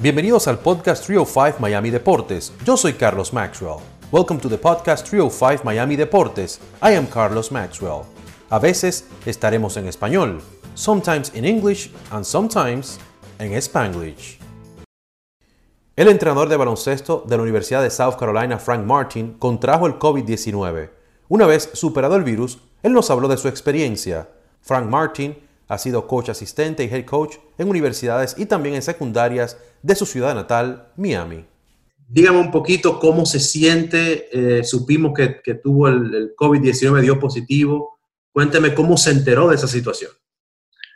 Bienvenidos al podcast 305 Miami Deportes. Yo soy Carlos Maxwell. Welcome to the podcast 305 Miami Deportes. I am Carlos Maxwell. A veces estaremos en español, sometimes in English and sometimes en Spanglish. El entrenador de baloncesto de la Universidad de South Carolina, Frank Martin, contrajo el COVID-19. Una vez superado el virus, él nos habló de su experiencia. Frank Martin ha sido coach asistente y head coach en universidades y también en secundarias de su ciudad natal, Miami. Dígame un poquito cómo se siente. Eh, supimos que, tuvo el, COVID-19, dio positivo. Cuénteme cómo se enteró de esa situación.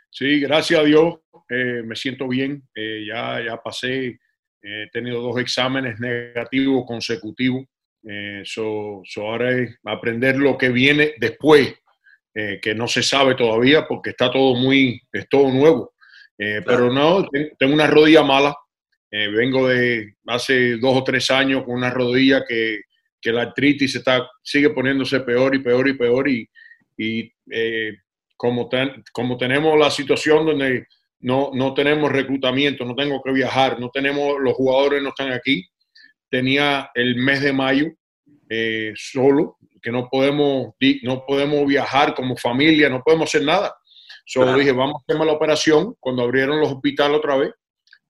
Sí, gracias a Dios, eh, me siento bien. Eh, ya, ya pasé, he tenido dos exámenes negativos consecutivos. So, so, ahora es aprender lo que viene después eh, que no se sabe todavía porque está todo muy, es todo nuevo. Eh, pero no, tengo una rodilla mala. Eh, vengo de hace dos o tres años con una rodilla que, que la artritis está, sigue poniéndose peor y peor y peor. Y, y como, como tenemos la situación donde no, no tenemos reclutamiento, no tengo que viajar, no tenemos, los jugadores no están aquí, tenía el mes de mayo solo, que no podemos, no podemos viajar como familia, no podemos hacer nada. Solo dije, vamos a hacer la operación cuando abrieron los hospitales otra vez.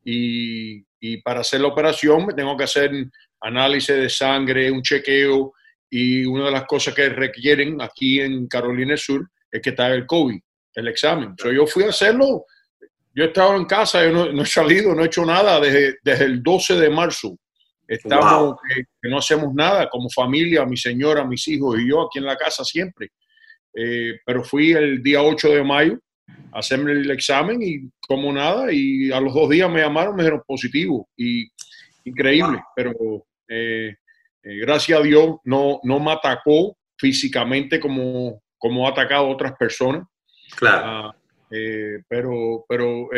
Y, y, para hacer la operación me tengo que hacer análisis de sangre, un chequeo. Y una de las cosas que requieren aquí en Carolina del Sur es que está el COVID, el examen. yo fui a hacerlo. Yo he estado en casa, yo no, no he salido, no he hecho nada desde, desde el 12 de marzo Estamos que, no hacemos nada como familia, mi señora, mis hijos y yo aquí en la casa siempre. Eh, pero fui el día 8 de mayo a hacerme el examen y como nada, y a los dos días me llamaron, me dijeron positivo. Y increíble, pero eh, eh, gracias a Dios no, no me atacó físicamente como, como ha atacado a otras personas. Claro. Ah, pero pero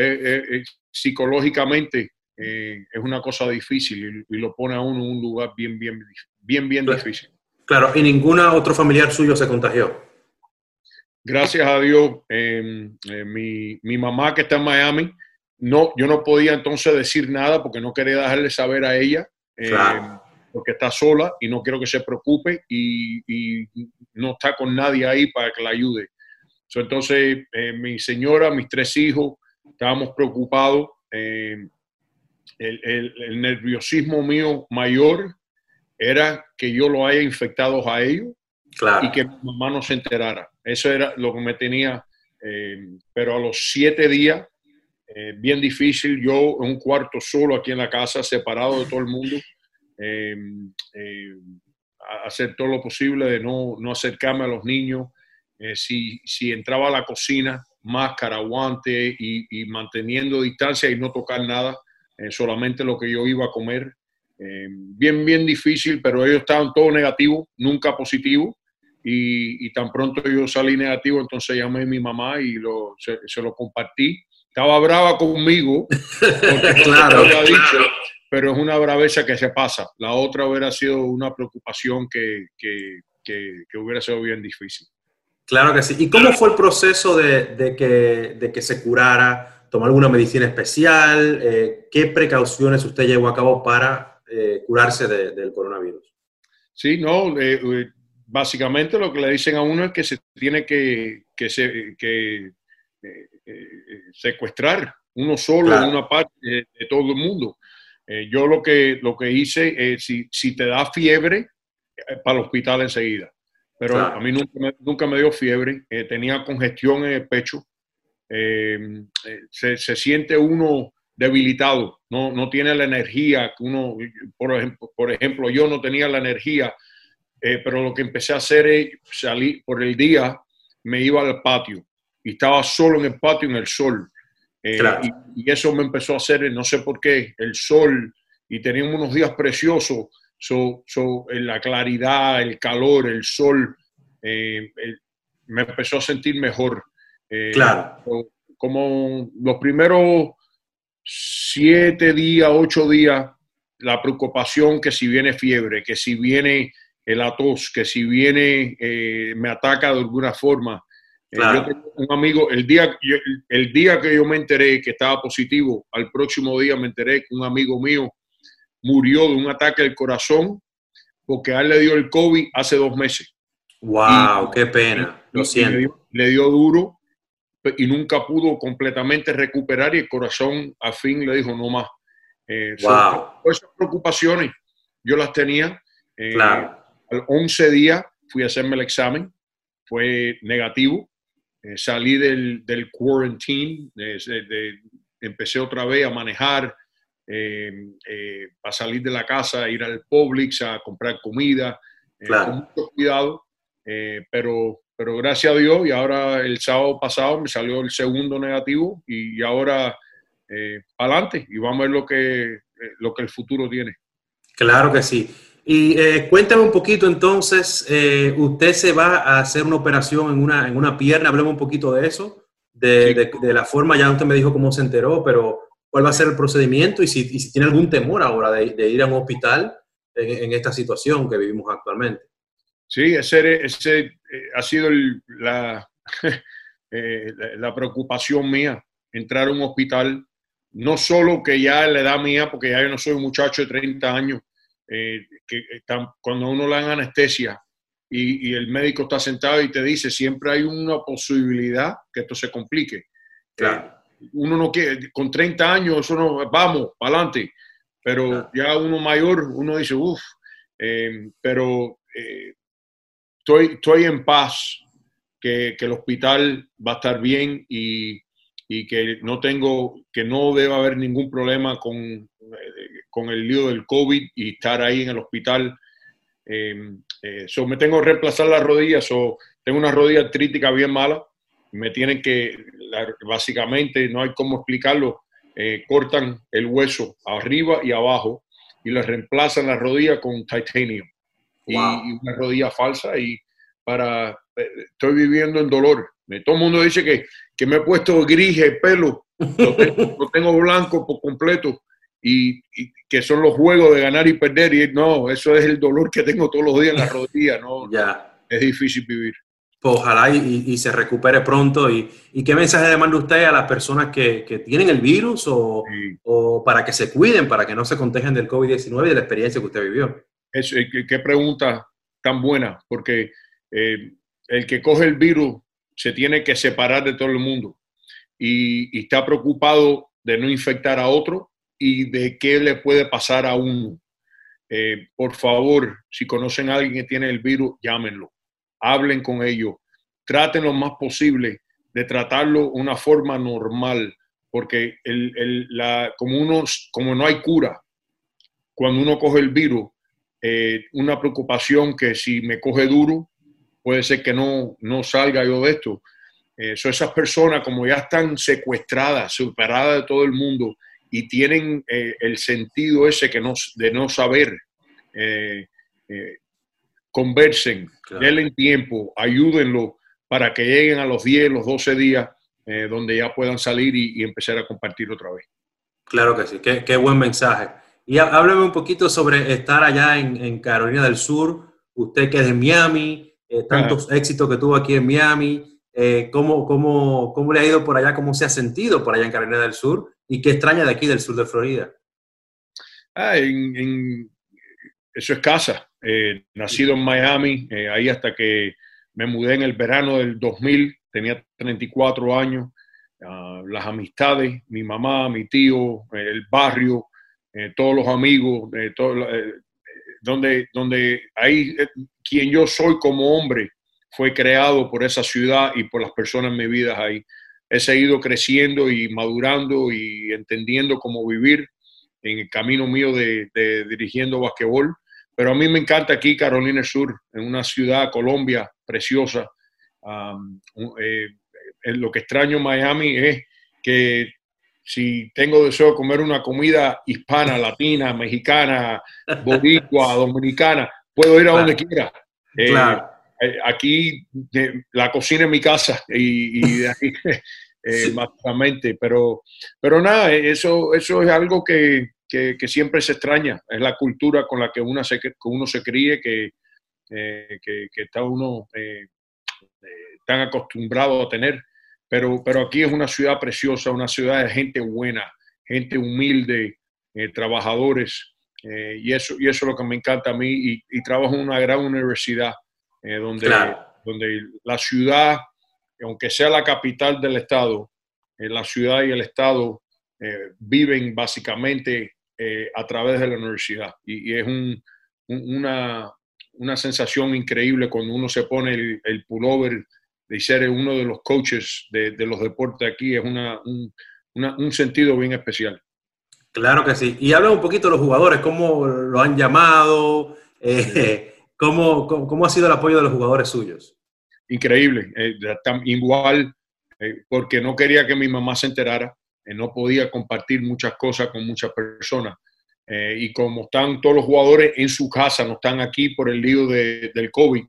psicológicamente eh, es una cosa difícil y, lo pone a uno en un lugar bien, bien, bien, bien difícil. Claro, y ninguna otro familiar suyo se contagió. Gracias a Dios, em, eh, mi, mi, mamá que está en Miami, no, yo no podía entonces decir nada porque no quería dejarle saber a ella, em, porque está sola y no quiero que se preocupe y, y no está con nadie ahí para que la ayude. entonces, eh, mi señora, mis tres hijos, estábamos preocupados. Em, el, nerviosismo mío mayor era que yo lo haya infectado a ellos y que mi mamá no se enterara. Eso era lo que me tenía, eh, pero a los siete días, eh, bien difícil, yo en un cuarto solo aquí en la casa, separado de todo el mundo, eh, hacer todo lo posible de no, no acercarme a los niños. si, si entraba a la cocina, máscara, guante y, y manteniendo distancia y no tocar nada eh, solamente lo que yo iba a comer. Eh, bien, bien difícil, pero ellos estaban todos negativos, nunca positivos. Y, tan pronto yo salí negativo, entonces llamé a mi mamá y lo, se, lo compartí. Estaba brava conmigo, claro, pero es una braveza que se pasa. La otra hubiera sido una preocupación que, que, que, hubiera sido bien difícil. Claro que sí. ¿Y cómo fue el proceso de, de que, de que se curara? Tomar alguna medicina especial? Eh, ¿Qué precauciones usted llevó a cabo para eh, curarse del coronavirus? Sí, no, eh, básicamente lo que le dicen a uno es que se tiene que, que, que secuestrar uno solo en una parte de, todo el mundo. yo lo que, lo que hice es, si, si te da fiebre, para el hospital enseguida. Pero a mí nunca me, nunca me dio fiebre, tenía congestión en el pecho, eh, eh, se, se, siente uno debilitado, no, no tiene la energía que uno, por ejemplo, por ejemplo, yo no tenía la energía, eh, pero lo que empecé a hacer es salir por el día, me iba al patio y estaba solo en el patio en el sol. y, eso me empezó a hacer, no sé por qué, el sol, y teníamos unos días preciosos, so, la claridad, el calor, el sol, me empezó a sentir mejor. Eh, claro. Como los primeros siete días, ocho días, la preocupación que si viene fiebre, que si viene el tos, que si viene, eh, me ataca de alguna forma. yo tengo un amigo, el día, el día que yo me enteré que estaba positivo, al próximo día me enteré que un amigo mío murió de un ataque al corazón porque a él le dio el COVID hace dos meses. ¡Wow! ¡Qué pena! Lo siento. Le dio, duro y nunca pudo completamente recuperar y el corazón al fin le dijo no más. Eh, wow. esas preocupaciones yo las tenía. Eh, claro. Al 11 días fui a hacerme el examen, fue negativo. Eh, salí del, del quarantine, empecé otra vez a manejar, eh, eh, para salir de la casa, ir al Publix a comprar comida, eh, con mucho cuidado, pero, pero gracias a Dios y ahora el sábado pasado me salió el segundo negativo y, ahora adelante y vamos a ver lo que, lo que el futuro tiene. Claro que sí. Y cuéntame un poquito entonces, usted se va a hacer una operación en una, en una pierna, hablemos un poquito de eso, de, de, de, la forma, ya usted me dijo cómo se enteró, pero cuál va a ser el procedimiento y si, si tiene algún temor ahora de, ir a un hospital en, esta situación que vivimos actualmente. Sí, ese, ese eh, ha sido la, eh, la, preocupación mía, entrar a un hospital, no solo que ya la edad mía, porque ya yo no soy un muchacho de 30 años, eh, que cuando uno le dan anestesia y, y, el médico está sentado y te dice, siempre hay una posibilidad que esto se complique. Claro uno no quiere, con 30 años, eso no, vamos, para adelante. Pero ya uno mayor, uno dice, uff, eh, pero eh, estoy, estoy en paz, que, que, el hospital va a estar bien y, y, que no tengo, que no debe haber ningún problema con, eh, con el lío del COVID y estar ahí en el hospital. so me tengo que reemplazar las rodillas, o tengo una rodilla crítica bien mala me tienen que, básicamente, no hay cómo explicarlo, eh, cortan el hueso arriba y abajo y le reemplazan la rodilla con titanium y, una rodilla falsa y para, eh, estoy viviendo en dolor. Todo el mundo dice que, que me he puesto gris el pelo, lo tengo, blanco por completo y, que son los juegos de ganar y perder y no, eso es el dolor que tengo todos los días en la rodilla, no, ya. es difícil vivir. Pues ojalá y, se recupere pronto. Y, qué mensaje le manda usted a las personas que, tienen el virus o, para que se cuiden, para que no se contagien del COVID-19 y de la experiencia que usted vivió? Es, eh, qué, pregunta tan buena, porque eh, el que coge el virus se tiene que separar de todo el mundo y, está preocupado de no infectar a otro y de qué le puede pasar a uno. Eh, por favor, si conocen a alguien que tiene el virus, llámenlo hablen con ellos, traten lo más posible de tratarlo de una forma normal, porque el, la, como, como no hay cura, cuando uno coge el virus, eh, una preocupación que si me coge duro, puede ser que no, no salga yo de esto. Eh, esas personas como ya están secuestradas, separadas de todo el mundo y tienen eh, el sentido ese que no, de no saber, eh, conversen, denle tiempo, ayúdenlo para que lleguen a los 10, los 12 días eh, donde ya puedan salir y, empezar a compartir otra vez. Claro que sí, qué, buen mensaje. Y hábleme un poquito sobre estar allá en, Carolina del Sur, usted que es de Miami, eh, tantos éxitos que tuvo aquí en Miami, eh, ¿cómo, cómo, cómo, le ha ido por allá, cómo se ha sentido por allá en Carolina del Sur y qué extraña de aquí del sur de Florida. Ah, en, eso es casa. Eh, nacido en Miami, ahí hasta que me mudé en el verano del 2000, tenía 34 años. Ah, las amistades, mi mamá, mi tío, el barrio, eh, todos los amigos, todo, donde, donde ahí quien yo soy como hombre fue creado por esa ciudad y por las personas en mi vida ahí. He seguido creciendo y madurando y entendiendo cómo vivir en el camino mío de, de dirigiendo basquetbol pero a mí me encanta aquí Carolina Sur, en una ciudad, Colombia, preciosa. Eh, lo que extraño en Miami es que si tengo deseo de comer una comida hispana, latina, mexicana, boricua, dominicana, puedo ir a donde quiera. Eh, eh, aquí la cocina en mi casa y, y de aquí, básicamente, pero, pero nada, eso, eso es algo que, que, siempre se extraña. Es la cultura con la que uno se, que uno se críe, que, eh, que, está uno eh, eh, están acostumbrados a tener, pero, pero aquí es una ciudad preciosa, una ciudad de gente buena, gente humilde, eh, trabajadores, eh, y, eso, y eso es lo que me encanta a mí, y, y trabajo en una gran universidad donde, donde la ciudad, aunque sea la capital del estado, la ciudad y el estado viven básicamente a través de la universidad, y, es un, una, una sensación increíble cuando uno se pone el, el pullover de ser uno de los coaches de, de los deportes aquí, es una, un, un, sentido bien especial. Claro que sí. Y habla un poquito de los jugadores, cómo lo han llamado, eh, cómo, cómo, ha sido el apoyo de los jugadores suyos. Increíble, eh, igual, eh, porque no quería que mi mamá se enterara, no podía compartir muchas cosas con muchas personas. Eh, y como están todos los jugadores en su casa, no están aquí por el lío de, del COVID,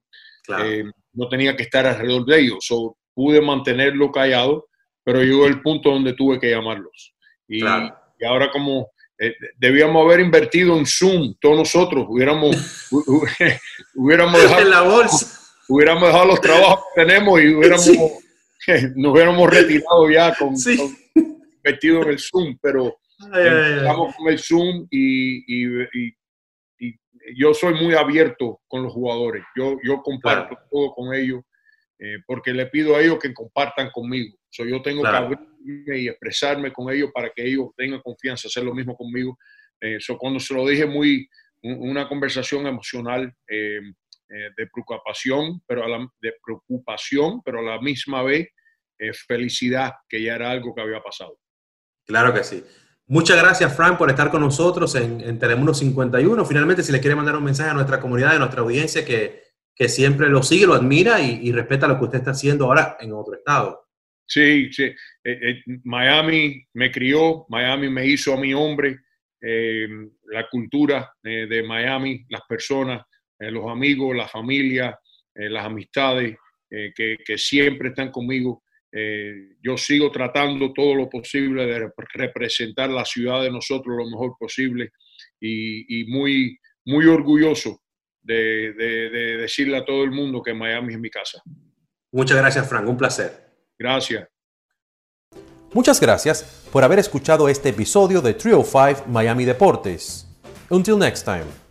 eh, no tenía que estar alrededor de ellos. So, pude mantenerlo callado, pero llegó el punto donde tuve que llamarlos. Y, y ahora como eh, debíamos haber invertido en Zoom, todos nosotros, hubiéramos, hubiéramos, dejado, la bolsa. hubiéramos dejado los trabajos que tenemos y hubiéramos, nos hubiéramos retirado ya con, con, invertido en el Zoom, pero Estamos con el Zoom y, y, y, yo soy muy abierto con los jugadores. Yo, yo comparto todo con ellos eh, porque le pido a ellos que compartan conmigo. So, yo tengo que abrirme y expresarme con ellos para que ellos tengan confianza, hacer lo mismo conmigo. Eh, cuando se lo dije, muy una conversación emocional eh, de preocupación, pero a la, de preocupación, pero a la misma vez felicidad, que ya era algo que había pasado. Claro que sí. Muchas gracias, Frank, por estar con nosotros en, Telemundo 51. Finalmente, si le quiere mandar un mensaje a nuestra comunidad, a nuestra audiencia que, que siempre lo sigue, lo admira y, respeta lo que usted está haciendo ahora en otro estado. Sí, sí. Eh, eh, Miami me crió, Miami me hizo a mi hombre. Eh, la cultura de Miami, las personas, los amigos, la familia, las amistades que, que siempre están conmigo. Eh, yo sigo tratando todo lo posible de representar la ciudad de nosotros lo mejor posible y, muy, muy orgulloso de, de, decirle a todo el mundo que Miami es mi casa. Muchas gracias, Frank. Un placer. Gracias. Muchas gracias por haber escuchado este episodio de Trio 5 Miami Deportes. Until next time.